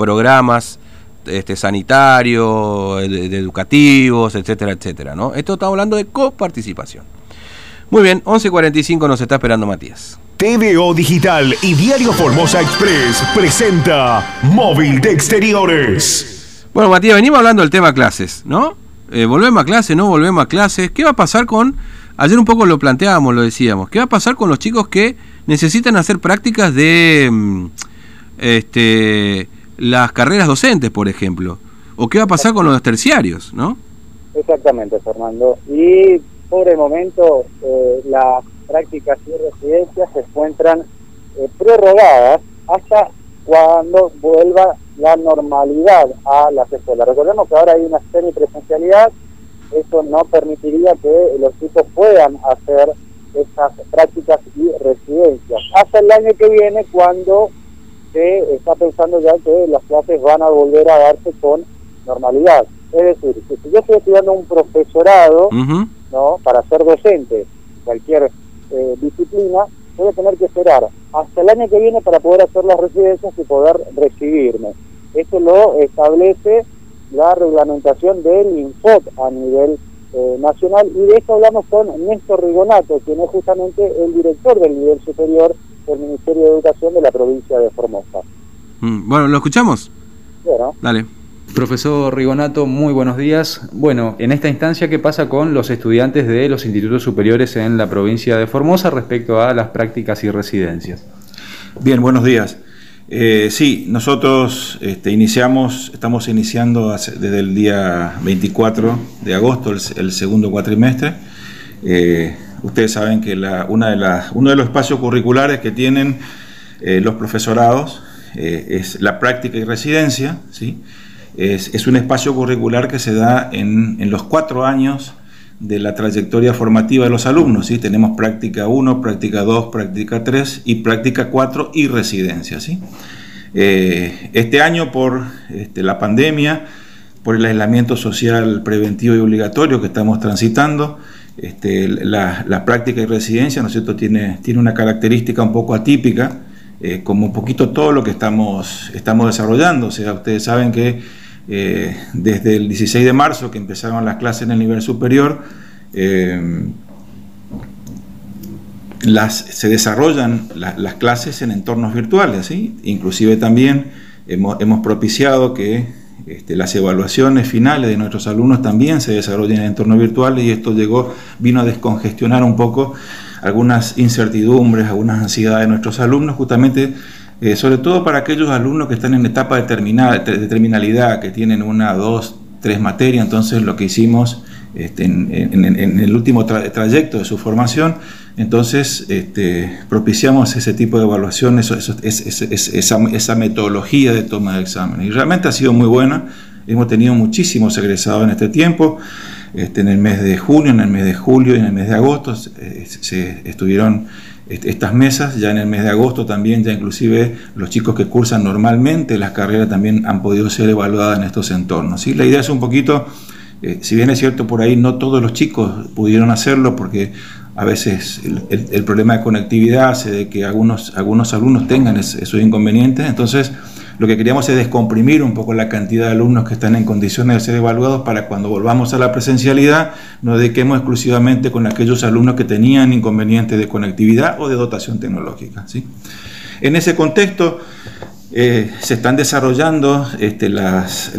programas este, sanitarios, educativos, etcétera, etcétera. ¿no? Esto estamos hablando de coparticipación. Muy bien, 11.45 nos está esperando Matías. TVO Digital y Diario Formosa Express presenta Móvil de Exteriores. Bueno, Matías, venimos hablando del tema clases, ¿no? Eh, ¿Volvemos a clases? ¿No volvemos a clases? ¿Qué va a pasar con... Ayer un poco lo planteábamos, lo decíamos. ¿Qué va a pasar con los chicos que necesitan hacer prácticas de... Mm, este las carreras docentes, por ejemplo? ¿O qué va a pasar con los terciarios, no? Exactamente, Fernando. Y por el momento eh, las prácticas y residencias se encuentran eh, prorrogadas hasta cuando vuelva la normalidad a las escuelas. Recordemos que ahora hay una semipresencialidad, eso no permitiría que los chicos puedan hacer esas prácticas y residencias. Hasta el año que viene, cuando se está pensando ya que las clases van a volver a darse con normalidad. Es decir, que si yo estoy estudiando un profesorado, ¿no? Para ser docente, cualquier eh, disciplina, voy a tener que esperar hasta el año que viene para poder hacer las residencias y poder recibirme. Esto lo establece la reglamentación del INFOT a nivel eh, nacional y de esto hablamos con Néstor Rigonato, quien es justamente el director del nivel superior del Ministerio de Educación de la provincia de Formosa. Mm, bueno, ¿lo escuchamos? Bueno. Dale. Profesor Rigonato, muy buenos días. Bueno, en esta instancia, ¿qué pasa con los estudiantes de los institutos superiores en la provincia de Formosa respecto a las prácticas y residencias? Bien, buenos días. Eh, sí, nosotros este, iniciamos, estamos iniciando desde el día 24 de agosto, el, segundo cuatrimestre. Eh, ustedes saben que una de uno de los espacios curriculares que tienen eh, los profesorados es la práctica y residencia, ¿sí? Es, un espacio curricular que se da en, los cuatro años de la trayectoria formativa de los alumnos. ¿sí? Tenemos práctica 1, práctica 2, práctica 3 y práctica 4 y residencia. ¿sí? Eh, este año por este, la pandemia, por el aislamiento social preventivo y obligatorio que estamos transitando, este, la, práctica y residencia ¿no cierto? Tiene, tiene una característica un poco atípica, eh, como un poquito todo lo que estamos, estamos desarrollando. O sea, ustedes saben que eh, desde el 16 de marzo que empezaron las clases en el nivel superior, eh, las, se desarrollan las clases en entornos virtuales, ¿sí? inclusive también hemos, propiciado que este, las evaluaciones finales de nuestros alumnos también se desarrollen en entornos virtuales y esto llegó, vino a descongestionar un poco algunas incertidumbres, algunas ansiedades de nuestros alumnos, justamente eh, sobre todo para aquellos alumnos que están en etapa de, terminalidad, que tienen una, dos, tres materias, entonces lo que hicimos este, en, el último trayecto de su formación, entonces este, propiciamos ese tipo de evaluación, esa, metodología de toma de exámenes. Y realmente ha sido muy buena, hemos tenido muchísimos egresados en este tiempo. Este, en el mes de junio, en el mes de julio y en el mes de agosto se estuvieron estas mesas. Ya en el mes de agosto también, ya inclusive los chicos que cursan normalmente las carreras también han podido ser evaluadas en estos entornos. La idea es un poquito, eh, si bien es cierto por ahí no todos los chicos pudieron hacerlo porque a veces el, problema de conectividad hace de que algunos, algunos alumnos tengan esos inconvenientes, entonces lo que queríamos es descomprimir un poco la cantidad de alumnos que están en condiciones de ser evaluados para cuando volvamos a la presencialidad nos dediquemos exclusivamente con aquellos alumnos que tenían inconvenientes de conectividad o de dotación tecnológica. ¿sí? En ese contexto eh, se están desarrollando este, las,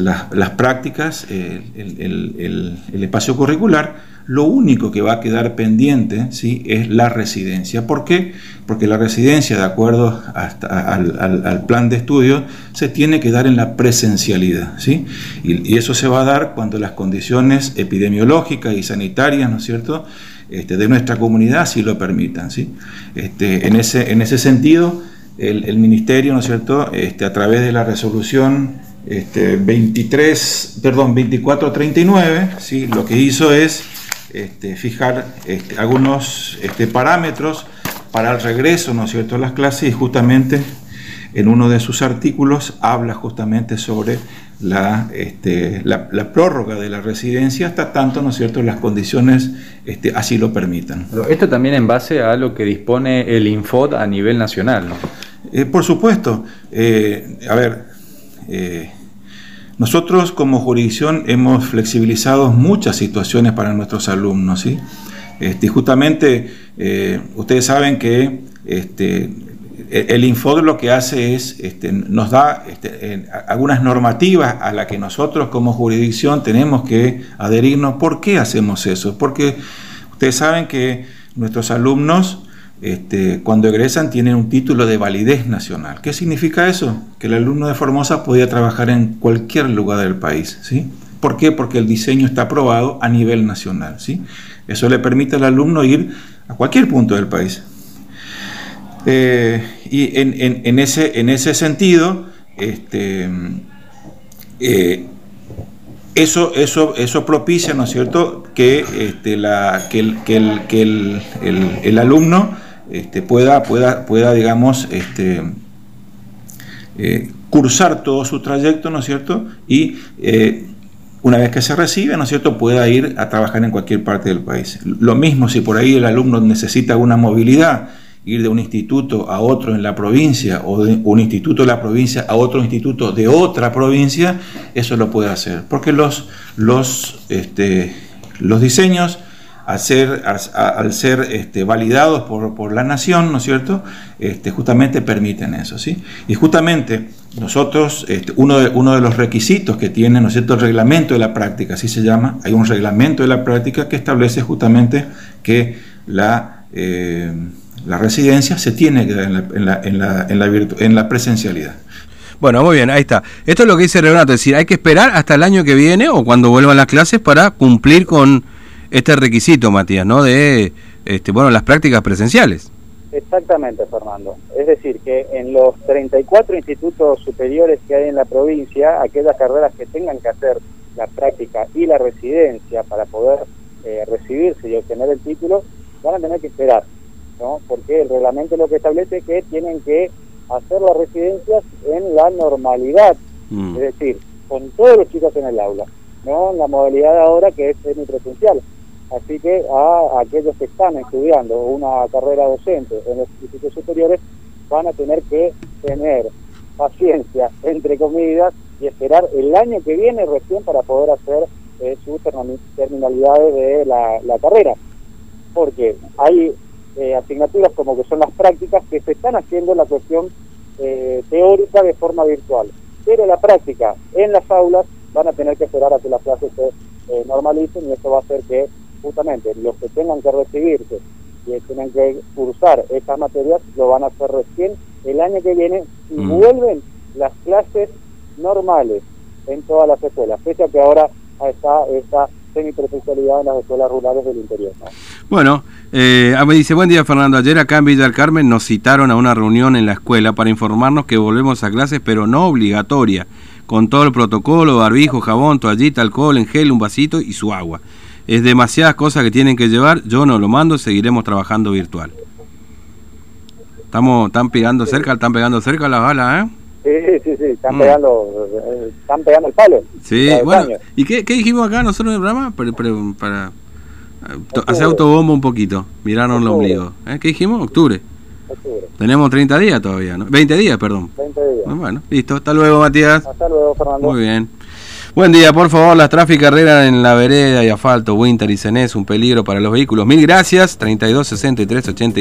prácticas, el, el espacio curricular, lo único que va a quedar pendiente ¿sí? es la residencia. ¿Por qué? Porque la residencia, de acuerdo al, plan de estudio, se tiene que dar en la presencialidad. ¿sí? Y, eso se va a dar cuando las condiciones epidemiológicas y sanitarias, ¿no es cierto?, este, de nuestra comunidad sí lo permitan. ¿sí? Este, en, ese, en ese sentido, el, Ministerio, ¿no es cierto?, este, a través de la resolución este, 23, perdón, 2439, ¿sí? lo que hizo es este, fijar este, algunos este, parámetros para el regreso, ¿no es cierto?, a las clases y justamente en uno de sus artículos habla justamente sobre la, prórroga de la residencia hasta tanto, ¿no es cierto?, las condiciones así lo permitan. esto también en base a lo que dispone el Infod a nivel nacional. Eh, por supuesto. Eh, a ver, eh, nosotros como jurisdicción hemos flexibilizado muchas situaciones para nuestros alumnos, ¿sí? Este, justamente ustedes saben que este, el Infod lo que hace es, este, nos da este, algunas normativas a las que nosotros como jurisdicción tenemos que adherirnos. ¿Por qué hacemos eso? Porque ustedes saben que nuestros alumnos este, cuando egresan tienen un título de validez nacional. ¿Qué significa eso? Que el alumno de Formosa podía trabajar en cualquier lugar del país. ¿sí? ¿Por qué? Porque el diseño está aprobado a nivel nacional. ¿sí? Eso le permite al alumno ir a cualquier punto del país. Eh, y en, ese, en ese sentido, este, eh, eso, eso, eso propicia, ¿no es cierto?, que, este, el alumno este, pueda, pueda, pueda, digamos, este, eh, cursar todo su trayecto, ¿no es cierto? Y eh, una vez que se recibe, ¿no es cierto?, pueda ir a trabajar en cualquier parte del país. Lo mismo si por ahí el alumno necesita una movilidad, ir de un instituto a otro en la provincia o de un instituto de la provincia a otro instituto de otra provincia, eso lo puede hacer. Porque los, los, este, los diseños al ser, al, ser este, validados por, la nación, ¿no es cierto? Este, justamente permiten eso, ¿sí? Y justamente nosotros, este, uno, de, uno de los requisitos que tiene, ¿no es cierto?, el reglamento de la práctica, así se llama, hay un reglamento de la práctica que establece justamente que la, eh, residencia se tiene que dar en la, en la, en la presencialidad. Bueno, muy bien, ahí está. Esto es lo que dice Renato, es decir, hay que esperar hasta el año que viene o cuando vuelvan las clases para cumplir con este requisito, Matías, ¿no? De, este, bueno, las prácticas presenciales. Exactamente, Fernando. Es decir, que en los 34 institutos superiores que hay en la provincia, aquellas carreras que tengan que hacer la práctica y la residencia para poder eh, recibirse y obtener el título, van a tener que esperar, ¿no? Porque el reglamento lo que establece es que tienen que hacer las residencias en la normalidad, mm. es decir, con todos los chicos en el aula, no en la modalidad ahora que es semipresencial. Así que a aquellos que están estudiando una carrera docente en los institutos superiores van a tener que tener paciencia, entre comillas, y esperar el año que viene recién para poder hacer eh, sus terminalidades de la, carrera. Porque hay eh, asignaturas como que son las prácticas que se están haciendo la cuestión eh, teórica de forma virtual. Pero la práctica en las aulas van a tener que esperar a que las clases se normalicen y eso va a hacer que justamente los que tengan que recibirse y tengan que cursar estas materias lo van a hacer recién el año que viene y mm. vuelven las clases normales en todas las escuelas, pese a que ahora está esta semipresencialidad en las escuelas rurales del interior. Bueno, eh, me dice, buen día Fernando, ayer acá en Villa del Carmen nos citaron a una reunión en la escuela para informarnos que volvemos a clases, pero no obligatoria, con todo el protocolo, barbijo, jabón, toallita, alcohol en gel, un vasito y su agua es demasiadas cosas que tienen que llevar, yo no lo mando, seguiremos trabajando virtual. Estamos, están pegando cerca, están pegando cerca las balas, ¿eh? Sí, sí, sí, están, mm. pegando, están pegando el palo. Sí, bueno, ¿y qué, qué, dijimos acá nosotros en el programa? Para, para, hacer autobombo un poquito, miraron el ombligo. ¿Eh? ¿Qué dijimos? Octubre. Octubre. Tenemos 30 días todavía, ¿no? 20 días, perdón. 20 días. Bueno, listo. Hasta luego, Matías. Hasta luego, Fernando. Muy bien. Buen día, por favor, las tráficas carreras en la vereda y asfalto, Winter y Cenés, un peligro para los vehículos. Mil gracias, 32 63 83